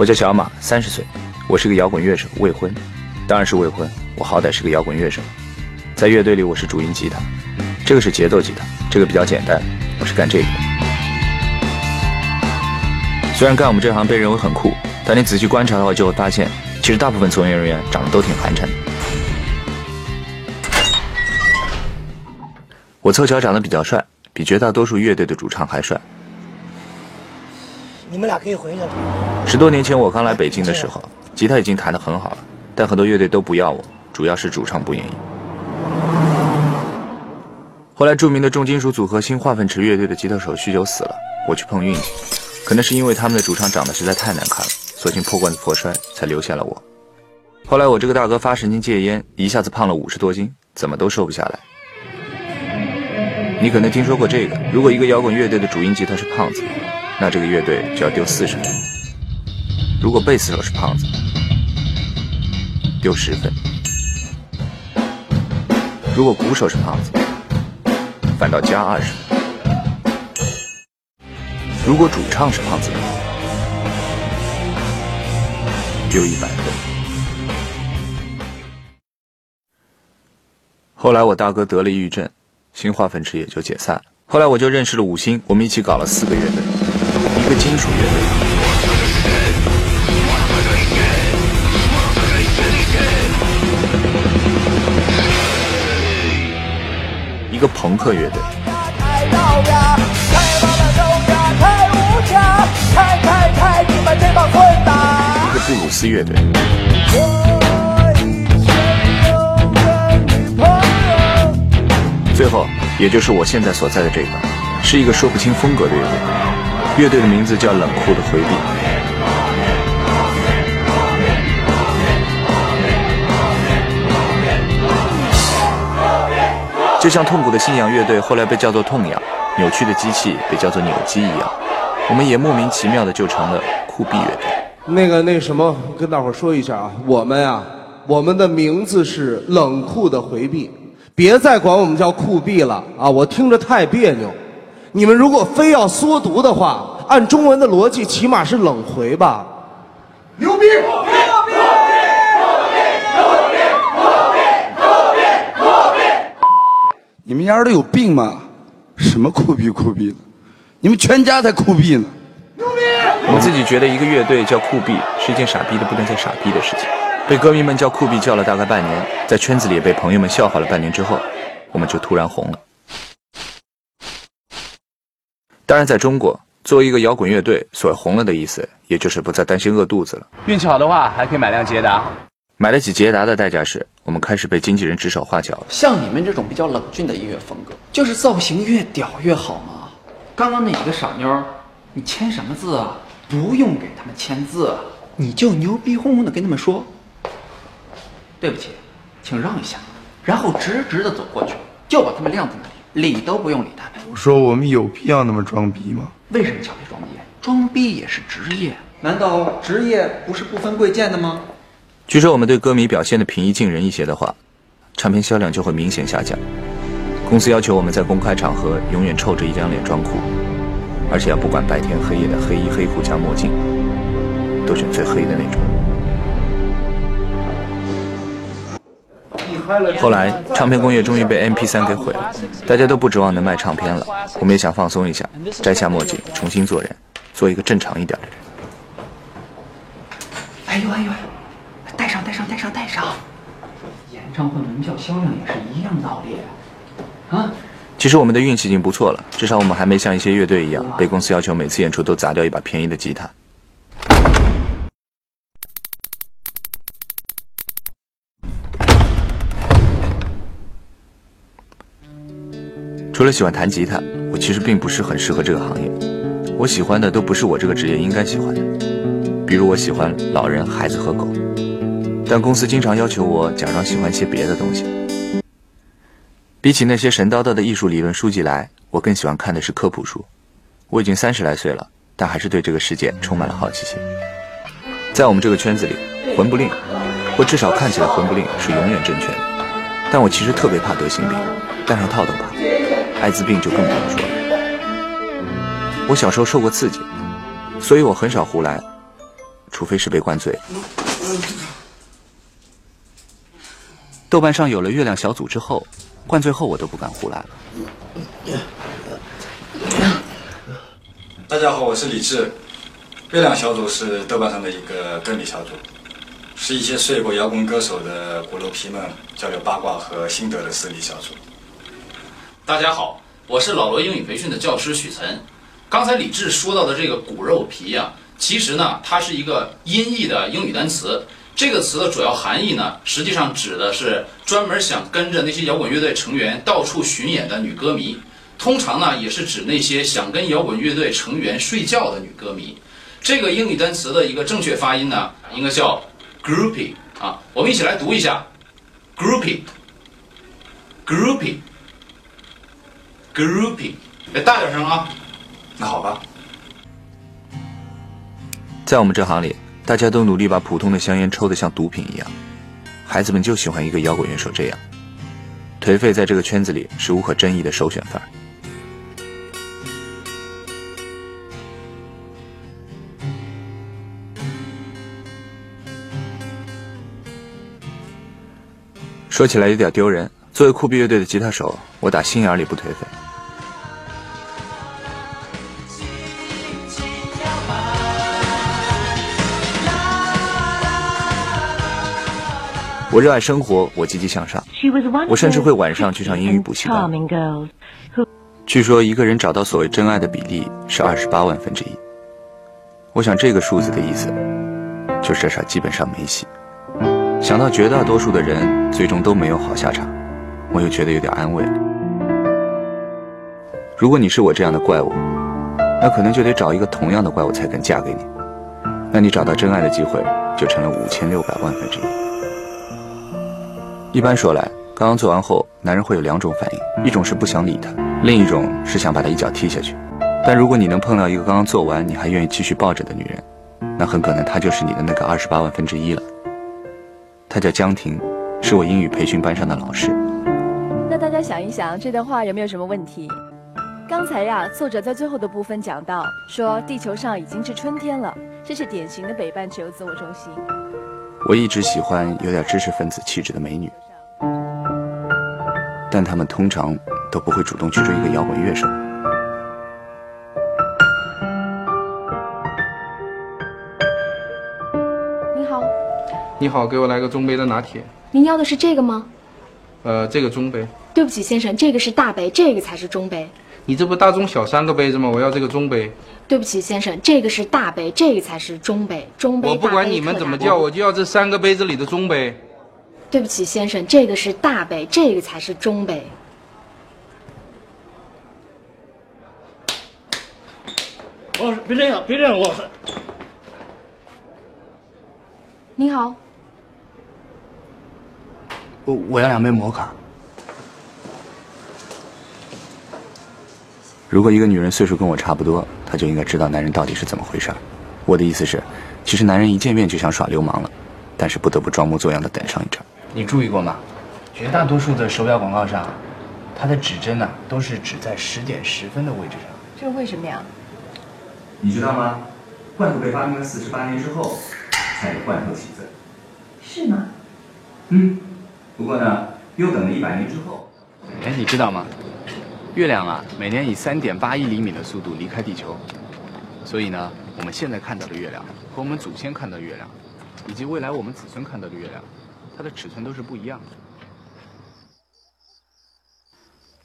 我叫小马，三十岁，我是个摇滚乐手，未婚，当然是未婚。我好歹是个摇滚乐手，在乐队里我是主音吉他，这个是节奏吉他，这个比较简单，我是干这个的。虽然干我们这行被认为很酷，但你仔细观察的话，就会发现，其实大部分从业人员长得都挺寒碜的。我凑巧长得比较帅，比绝大多数乐队的主唱还帅。我们俩可以回去了。十多年前我刚来北京的时候，吉他已经弹得很好了，但很多乐队都不要我，主要是主唱不愿意。后来著名的重金属组合新化粪池乐队的吉他手酗酒死了，我去碰运气，可能是因为他们的主唱长得实在太难看了，索性破罐子破摔，才留下了我。后来我这个大哥发神经戒烟，一下子胖了五十多斤，怎么都瘦不下来。你可能听说过这个，如果一个摇滚乐队的主音吉他是胖子。那这个乐队就要丢四十分。如果贝斯手是胖子，丢十分；如果鼓手是胖子，反倒加二十分；如果主唱是胖子，丢一百分。后来我大哥得了抑郁症，新化粪池也就解散了。后来我就认识了五星，我们一起搞了四个乐队。一个金属乐队，一个朋克乐队，一个布鲁斯乐队，最后，也就是我现在所在的这个，是一个说不清风格的乐队。乐队的名字叫冷酷的回避，就像痛苦的信仰乐队后来被叫做痛仰，扭曲的机器被叫做扭机一样，我们也莫名其妙的就成了酷毙乐队。那个那什么，跟大伙说一下啊，我们呀，我们的名字是冷酷的回避，别再管我们叫酷毙了啊，我听着太别扭。你们如果非要缩读的话，按中文的逻辑，起码是冷回吧？牛逼！牛逼！牛逼！牛逼！牛逼！牛逼！你们丫的有病吗？什么酷毙酷毙的？你们全家才酷毙呢！牛逼！我自己觉得一个乐队叫酷毙是一件傻逼的不能再傻逼的事情。被歌迷们叫酷毙叫了大概半年，在圈子里也被朋友们笑话了半年之后，我们就突然红了。当然，在中国，作为一个摇滚乐队，所谓红了的意思，也就是不再担心饿肚子了。运气好的话，还可以买辆捷达。买得起捷达的代价是，我们开始被经纪人指手画脚。像你们这种比较冷峻的音乐风格，就是造型越屌越好吗？刚刚那几个傻妞，你签什么字啊？不用给他们签字，你就牛逼哄哄的跟他们说：“对不起，请让一下。”然后直直的走过去，就把他们晾在那里。理都不用理他们。我说我们有必要那么装逼吗？为什么叫别装逼？装逼也是职业。难道职业不是不分贵贱的吗？据说我们对歌迷表现的平易近人一些的话，唱片销量就会明显下降。公司要求我们在公开场合永远臭着一张脸装酷，而且要不管白天黑夜的黑衣黑裤加墨镜，都选最黑的那种。后来，唱片工业终于被 MP3 给毁了，大家都不指望能卖唱片了。我们也想放松一下，摘下墨镜，重新做人，做一个正常一点的人。哎呦哎呦，戴上戴上戴上戴上！演唱会门票销量也是一样道理啊。其实我们的运气已经不错了，至少我们还没像一些乐队一样，被公司要求每次演出都砸掉一把便宜的吉他。除了喜欢弹吉他，我其实并不是很适合这个行业。我喜欢的都不是我这个职业应该喜欢的，比如我喜欢老人、孩子和狗，但公司经常要求我假装喜欢些别的东西。比起那些神叨叨的艺术理论书籍来，我更喜欢看的是科普书。我已经三十来岁了，但还是对这个世界充满了好奇心。在我们这个圈子里，魂不吝，或至少看起来魂不吝，是永远正确的。但我其实特别怕得性病，戴上套都怕。艾滋病就更不用说了。我小时候受过刺激，所以我很少胡来。除非是被灌醉。豆瓣上有了月亮小组之后，灌醉后我都不敢胡来了。大家好，我是李志。月亮小组是豆瓣上的一个歌迷小组，是一些睡过摇滚歌手的鼓楼皮们交流八卦和心得的私密小组。大家好，我是老罗英语培训的教师许晨。刚才李志说到的这个骨肉皮呀、其实呢，它是一个音译的英语单词。这个词的主要含义呢，实际上指的是专门想跟着那些摇滚乐队成员到处巡演的女歌迷。通常呢，也是指那些想跟摇滚乐队成员睡觉的女歌迷。这个英语单词的一个正确发音呢，应该叫 groupie 啊。我们一起来读一下：“groupie，groupie。grouping。哎，大点声啊！那好吧，在我们这行里，大家都努力把普通的香烟抽得像毒品一样，孩子们就喜欢一个摇滚乐手这样。颓废在这个圈子里是无可争议的首选范儿。说起来有点丢人，作为酷毙乐队的吉他手，我打心眼里不颓废。我热爱生活，我积极向上。我甚至会晚上去上英语补习班。据说一个人找到所谓真爱的比例是二十八万分之一。我想这个数字的意思，就是这事基本上没戏。想到绝大多数的人最终都没有好下场，我又觉得有点安慰了。如果你是我这样的怪物，那可能就得找一个同样的怪物才肯嫁给你。那你找到真爱的机会就成了五千六百万分之一。一般说来，刚刚做完后，男人会有两种反应，一种是不想理他，另一种是想把他一脚踢下去。但如果你能碰到一个刚刚做完你还愿意继续抱着的女人，那很可能她就是你的那个二十八万分之一了。她叫江婷，是我英语培训班上的老师。那大家想一想，这段话有没有什么问题？刚才呀，作者在最后的部分讲到，说地球上已经是春天了，这是典型的北半球自我中心。我一直喜欢有点知识分子气质的美女，但她们通常都不会主动去追一个摇滚乐手。你好，你好，给我来个中杯的拿铁。您要的是这个吗？呃，这个中杯。对不起，先生，这个是大杯，这个才是中杯。你这不大中小三个杯子吗？我要这个中杯。对不起，先生，这个是大杯，这个才是中杯。中杯。我不管你们怎么叫，我就要这三个杯子里的中杯。对不起，先生，这个是大杯，这个才是中杯。哦，别这样，别这样，我。你好，我我要两杯摩卡。如果一个女人岁数跟我差不多，她就应该知道男人到底是怎么回事儿。我的意思是，其实男人一见面就想耍流氓了，但是不得不装模作样的等上一阵。你注意过吗？绝大多数的手表广告上，它的指针呢、都是指在十点十分的位置上。这是为什么呀？你知道吗？罐头被发明了四十八年之后，才有罐头起子。是吗？嗯，不过呢，又等了一百年之后。哎，你知道吗？月亮啊，每年以三点八亿厘米的速度离开地球，所以呢，我们现在看到的月亮和我们祖先看到的月亮，以及未来我们子孙看到的月亮，它的尺寸都是不一样的。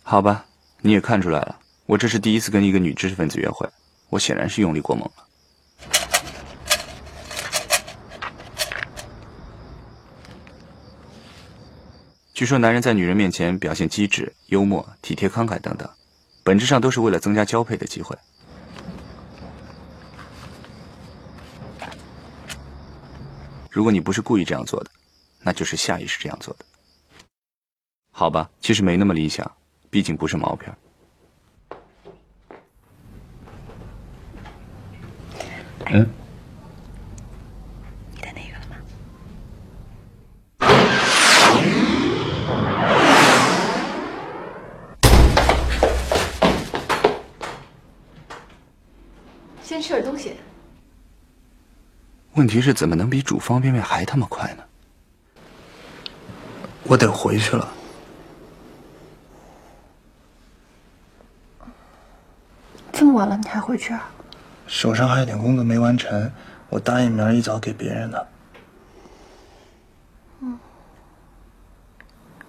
好吧，你也看出来了，我这是第一次跟一个女知识分子约会，我显然是用力过猛了。据说男人在女人面前表现机智、幽默、体贴、慷慨等等，本质上都是为了增加交配的机会。如果你不是故意这样做的，那就是下意识这样做的。好吧，其实没那么理想，毕竟不是毛片。嗯，你的那个了吗？先吃点东西。问题是怎么能比煮方便面还他妈快呢？我得回去了。这么晚了，你还回去啊？手上还有点工作没完成，我答应明儿一早给别人的。嗯，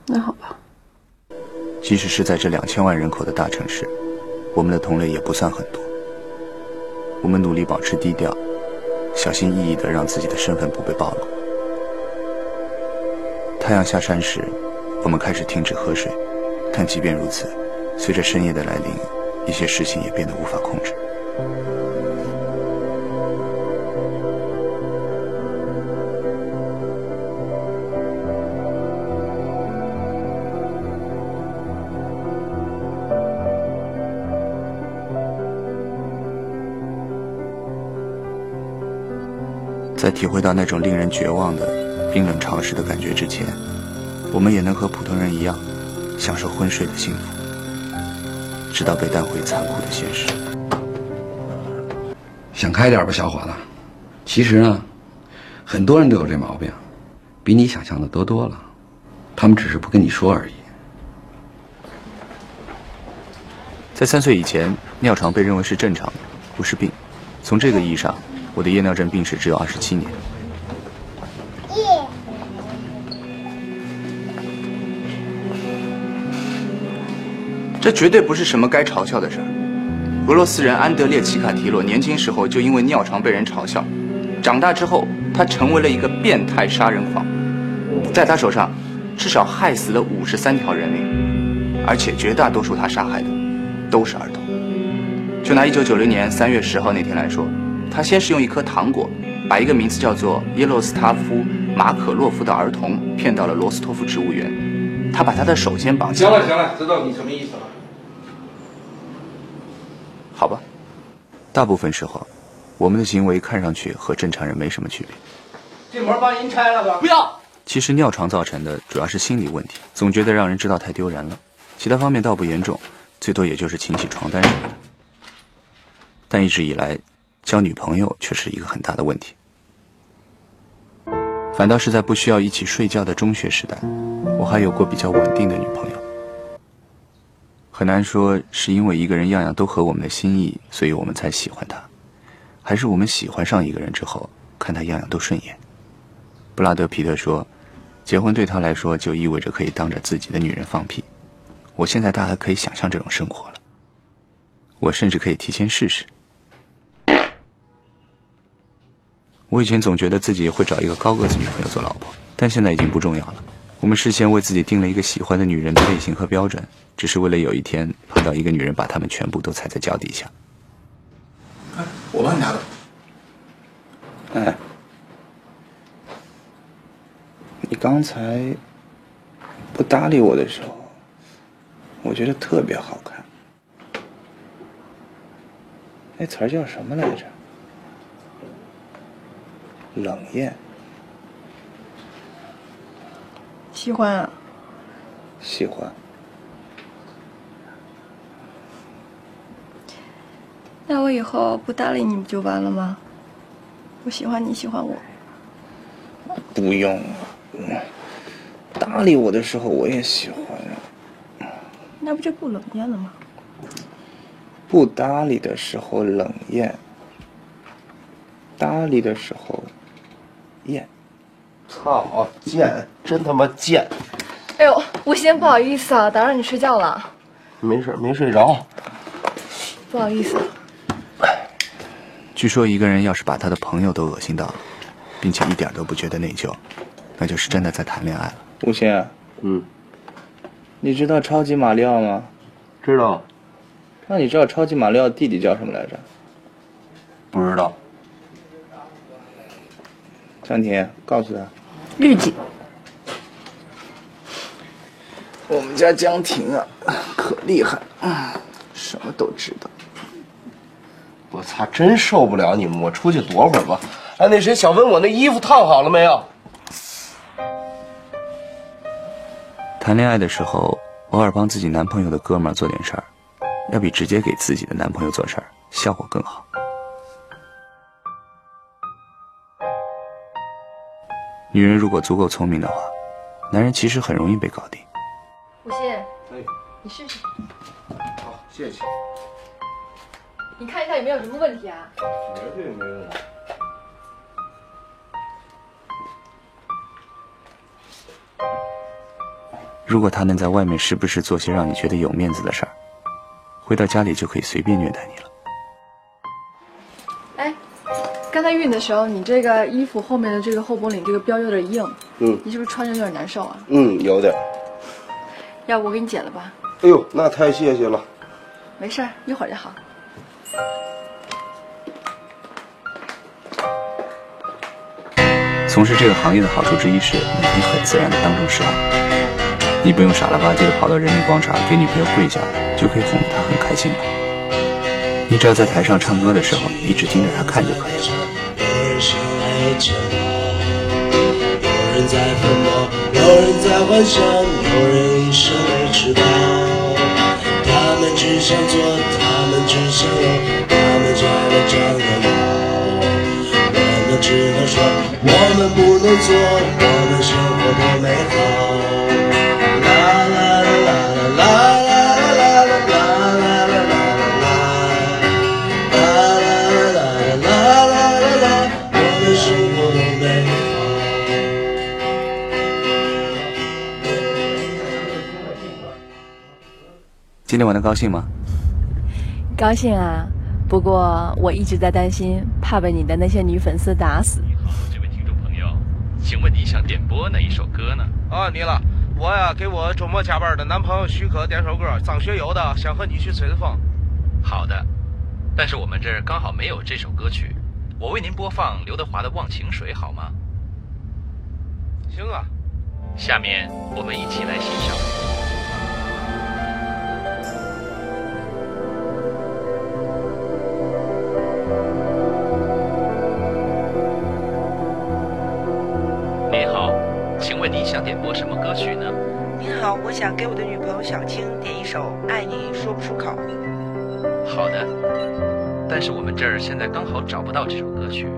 那好吧。即使是在这两千万人口的大城市，我们的同类也不算很多。我们努力保持低调，小心翼翼的让自己的身份不被暴露。太阳下山时，我们开始停止喝水，但即便如此，随着深夜的来临，一些事情也变得无法控制。在体会到那种令人绝望的冰冷潮湿的感觉之前，我们也能和普通人一样，享受昏睡的幸福，直到被带回残酷的现实。想开点吧，小伙子。其实呢，很多人都有这毛病，比你想象的多多了。他们只是不跟你说而已。在三岁以前，尿床被认为是正常的，不是病。从这个意义上，我的夜尿症病史只有二十七年。这绝对不是什么该嘲笑的事儿。俄罗斯人安德烈·奇卡提洛年轻时候就因为尿床被人嘲笑，长大之后他成为了一个变态杀人狂，在他手上至少害死了五十三条人命，而且绝大多数他杀害的都是儿童。就拿一九九零年三月十号那天来说，他先是用一颗糖果把一个名字叫做耶洛斯塔夫·马可洛夫的儿童骗到了罗斯托夫植物园，他把他的手先绑起来。行了行了，知道你什么意思了。好吧，大部分时候，我们的行为看上去和正常人没什么区别。这门帮您拆了吧。不要。其实尿床造成的主要是心理问题，总觉得让人知道太丢人了。其他方面倒不严重，最多也就是清洗床单什么的。但一直以来，交女朋友却是一个很大的问题。反倒是在不需要一起睡觉的中学时代，我还有过比较稳定的女朋友。很难说是因为一个人样样都合我们的心意，所以我们才喜欢他，还是我们喜欢上一个人之后，看他样样都顺眼。布拉德·皮特说，结婚对他来说就意味着可以当着自己的女人放屁。我现在大概可以想象这种生活了，我甚至可以提前试试。我以前总觉得自己会找一个高个子女朋友做老婆，但现在已经不重要了。我们事先为自己定了一个喜欢的女人的类型和标准，只是为了有一天碰到一个女人，把她们全部都踩在脚底下。我帮你拿的。哎，你刚才不搭理我的时候，我觉得特别好看。那词儿叫什么来着？冷艳。喜欢啊。喜欢。那我以后不搭理你不就完了吗？我喜欢你喜欢我。不用啊，搭理我的时候我也喜欢啊。那不就不冷艳了吗？不搭理的时候冷艳，搭理的时候艳。操，贱，真他妈贱！哎呦，吴昕，不好意思啊，打扰你睡觉了。没事，没睡着。不好意思。据说一个人要是把他的朋友都恶心到了，并且一点都不觉得内疚，那就是真的在谈恋爱了。吴昕，嗯，你知道超级马里奥吗？知道。那你知道超级马里奥弟弟叫什么来着？不知道。张婷，告诉他。绿姐。我们家江婷啊，可厉害，什么都知道。我操，真受不了你们！我出去躲会儿吧。哎，那谁，小文，我那衣服烫好了没有？谈恋爱的时候，偶尔帮自己男朋友的哥们儿做点事儿，要比直接给自己的男朋友做事儿效果更好。女人如果足够聪明的话，男人其实很容易被搞定。吴昕，哎，你试试。好，谢谢。你看一下有没有什么问题啊？绝对没问题。如果他能在外面时不时做些让你觉得有面子的事儿，回到家里就可以随便虐待你了。刚才熨的时候，你这个衣服后面的这个后脖领这个标有点硬，嗯，你是不是穿着有点难受啊？嗯，有点。要不我给你剪了吧？哎呦，那太谢谢了。没事儿，一会儿就好。从事这个行业的好处之一是，你可以很自然的当众示爱。你不用傻了吧唧的跑到人民广场给女朋友跪下，就可以哄得她很开心了。你只要在台上唱歌的时候，一直盯着她看就可以了。有人相爱煎熬，有人在奋斗，有人在幻想，有人一生没吃饱。他们只想做，他们只想有，他们摘了长个毛。我们只能说，我们不能做，我们生活多美好。今天玩的高兴吗？高兴啊，不过我一直在担心，怕被你的那些女粉丝打死。你好，这位听众朋友，请问你想点播哪一首歌呢？啊，你了，我呀给我周末加班的男朋友许可点首歌，张学友的《想和你去吹风》。好的，但是我们这儿刚好没有这首歌曲，我为您播放刘德华的《忘情水》好吗？行啊，下面我们一起来欣赏。点播什么歌曲呢？您好，我想给我的女朋友小青点一首《爱你说不出口》。好的，但是我们这儿现在刚好找不到这首歌曲，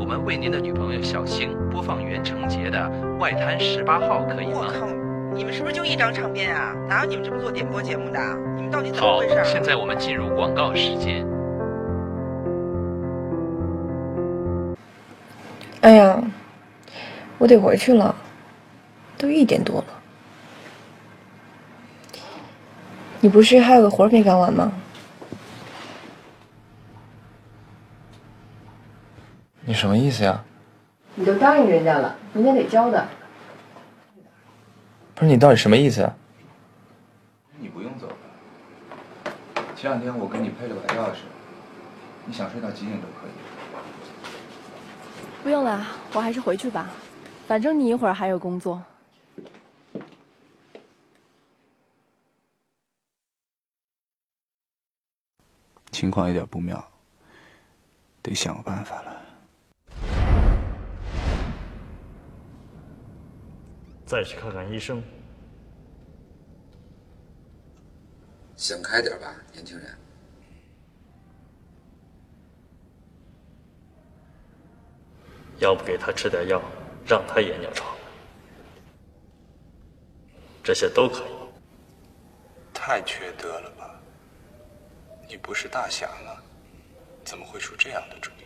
我们为您的女朋友小青播放袁成杰的《外滩十八号》，可以吗？我靠，你们是不是就一张唱片啊？哪有你们这么做点播节目的？你们到底怎么回事？好，现在我们进入广告时间。哎呀，我得回去了。都一点多了，你不是还有个活没干完吗？你什么意思呀？你都答应人家了，明天得交的。不是你到底什么意思啊？你不用走了。前两天我给你配了把钥匙，你想睡到几点都可以。不用了，我还是回去吧，反正你一会儿还有工作。情况有点不妙，得想个办法了。再去看看医生。想开点吧，年轻人。要不给他吃点药，让他也尿床，这些都可以。太缺德了吧！你不是大侠吗？怎么会出这样的主意？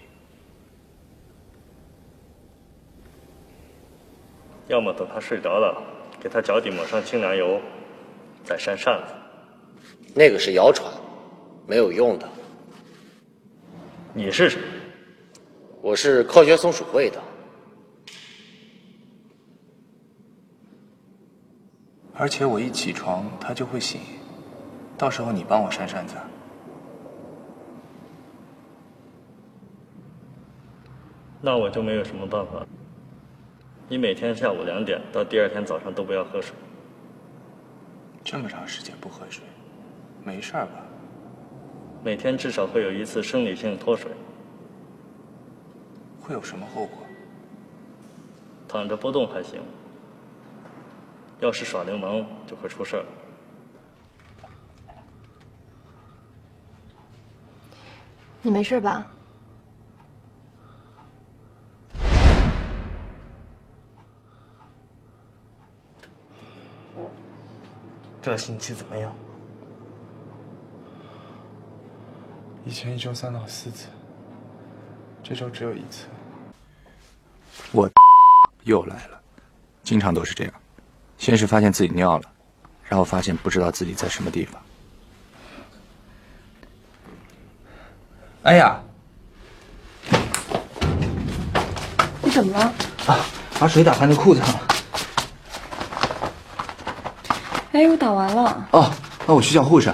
要么等他睡着了，给他脚底抹上清凉油，再扇扇子。那个是谣传，没有用的。你是谁？我是科学松鼠会的。而且我一起床，他就会醒。到时候你帮我扇扇子。那我就没有什么办法。你每天下午两点到第二天早上都不要喝水。这么长时间不喝水，没事吧？每天至少会有一次生理性脱水。会有什么后果？躺着不动还行，要是耍流氓就会出事儿。你没事吧？这星期怎么样？以前一周三到四次，这周只有一次。我又来了，经常都是这样，先是发现自己尿了，然后发现不知道自己在什么地方。哎呀，你怎么了？啊，把水打翻在裤子上了。哎，我打完了。哦，那我去叫护士。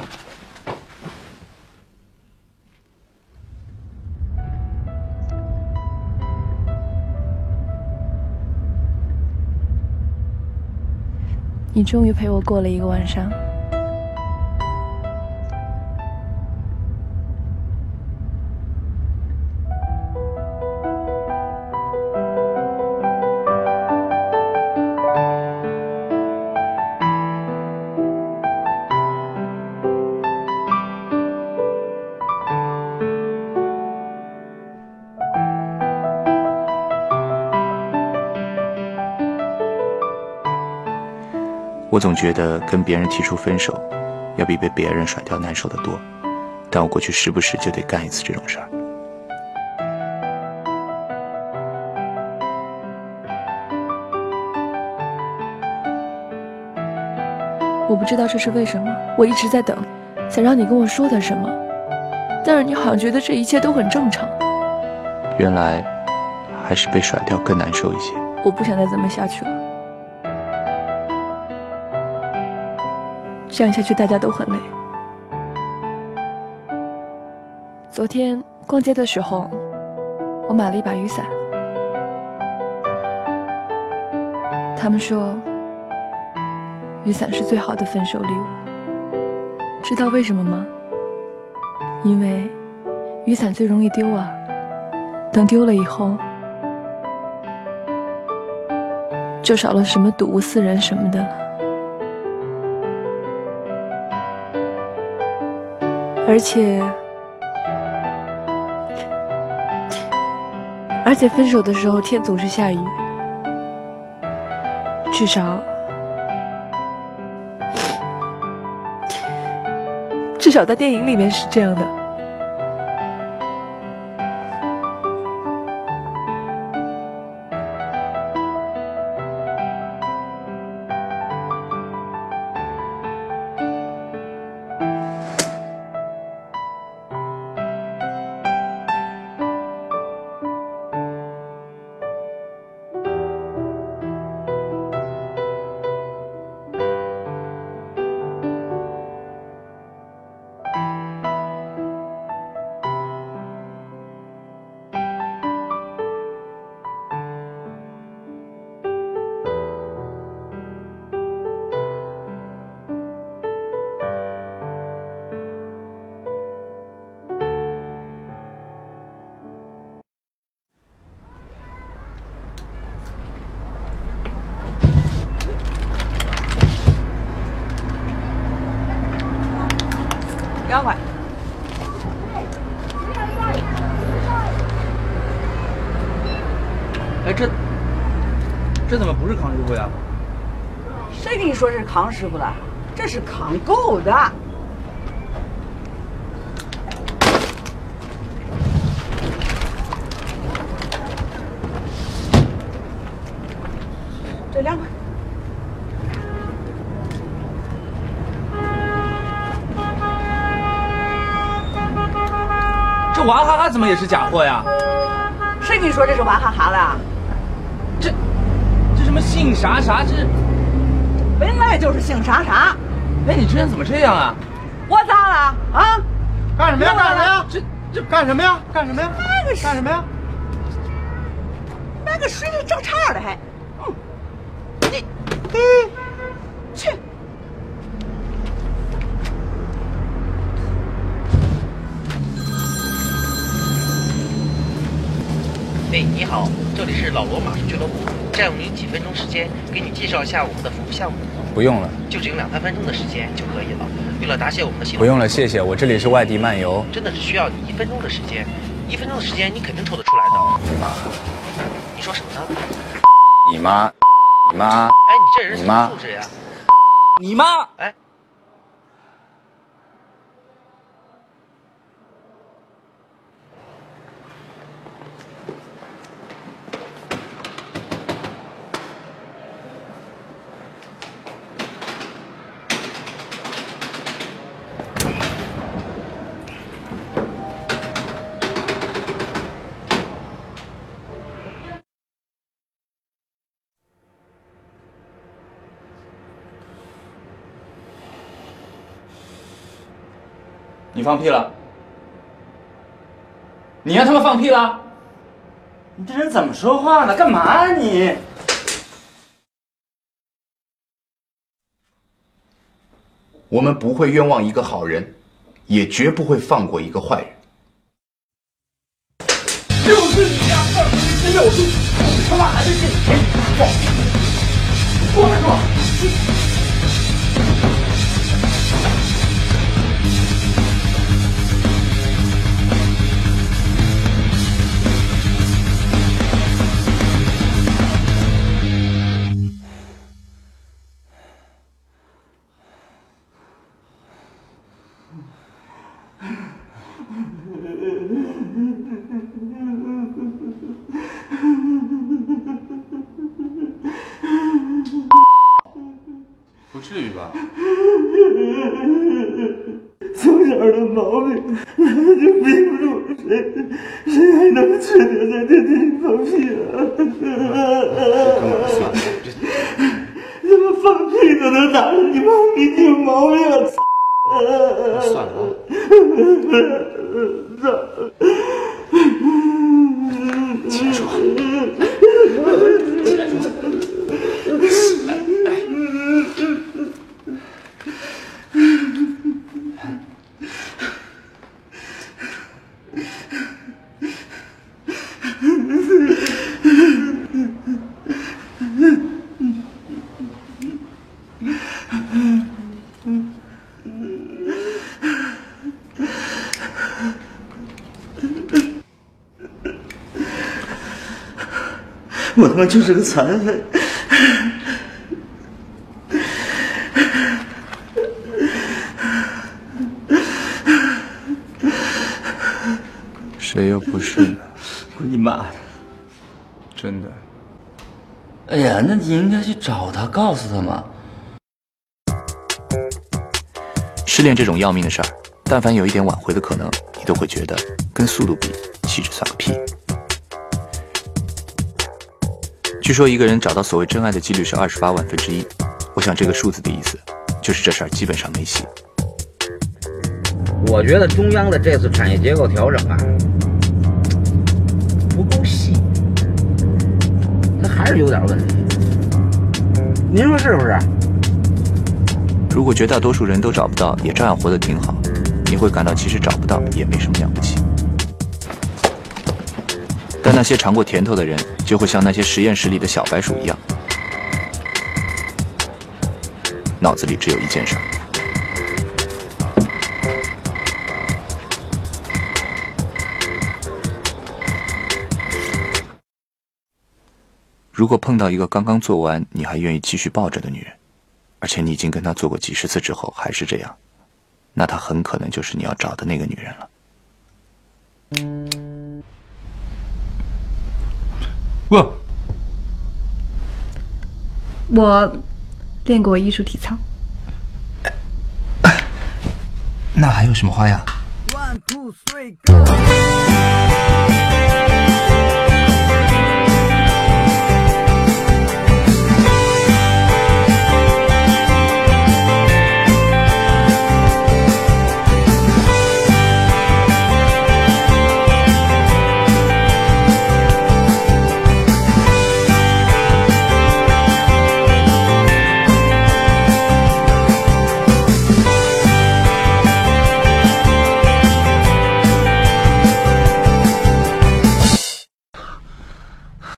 你终于陪我过了一个晚上。我总觉得跟别人提出分手，要比被别人甩掉难受的多，但我过去时不时就得干一次这种事儿。我不知道这是为什么，我一直在等，想让你跟我说点什么，但是你好像觉得这一切都很正常。原来，还是被甩掉更难受一些。我不想再这么下去了，这样下去大家都很累。昨天逛街的时候，我买了一把雨伞，他们说。雨伞是最好的分手礼物，知道为什么吗？因为雨伞最容易丢啊，等丢了以后，就少了什么睹物思人什么的了。而且，而且分手的时候天总是下雨，至少。至少在电影里面是这样的。跟你说这是康师傅了？这是康狗的。这两块。这娃哈哈怎么也是假货呀？谁跟你说这是娃哈哈了？这这什么姓啥啥这？本来就是姓啥啥。哎，你之前怎么这样啊？我咋了？啊？干什么呀？干什么呀？这这干什么呀？干什么呀？买个干什么呀？买个水找茬的还？嗯，你，嘿，去。哎，你好，这里是老罗马术俱乐部，占用您几分钟时间，给你介绍一下我们的服务项目。不用了，就只有两三分钟的时间就可以了。为了答谢我们的系统，不用了，谢谢。我这里是外地漫游，真的只需要你一分钟的时间，一分钟的时间你肯定抽得出来的。你妈？你说什么呢？你妈？你妈？哎，你这人什么素质呀？你妈？哎，放屁了？你让他们放屁了？你这人怎么说话呢？干嘛呀你？我们不会冤枉一个好人，也绝不会放过一个坏人。就是你呀！真有病！我他妈还没给你放屁！过我就是个残废。谁又不是呢？滚 你妈的！真的。哎呀，那你应该去找他，告诉他嘛。失恋这种要命的事儿，但凡有一点挽回的可能，你都会觉得跟速度比，气质算个屁。据说一个人找到所谓真爱的几率是二十八万分之一，我想这个数字的意思，就是这事儿基本上没戏。我觉得中央的这次产业结构调整啊，不够细，它还是有点问题。您说是不是？如果绝大多数人都找不到，也照样活得挺好，你会感到其实找不到也没什么了不起。但那些尝过甜头的人，就会像那些实验室里的小白鼠一样，脑子里只有一件事。如果碰到一个刚刚做完你还愿意继续抱着的女人，而且你已经跟她做过几十次之后还是这样，那她很可能就是你要找的那个女人了。不，我练过艺术体操。那还有什么花样？One, two, three, go.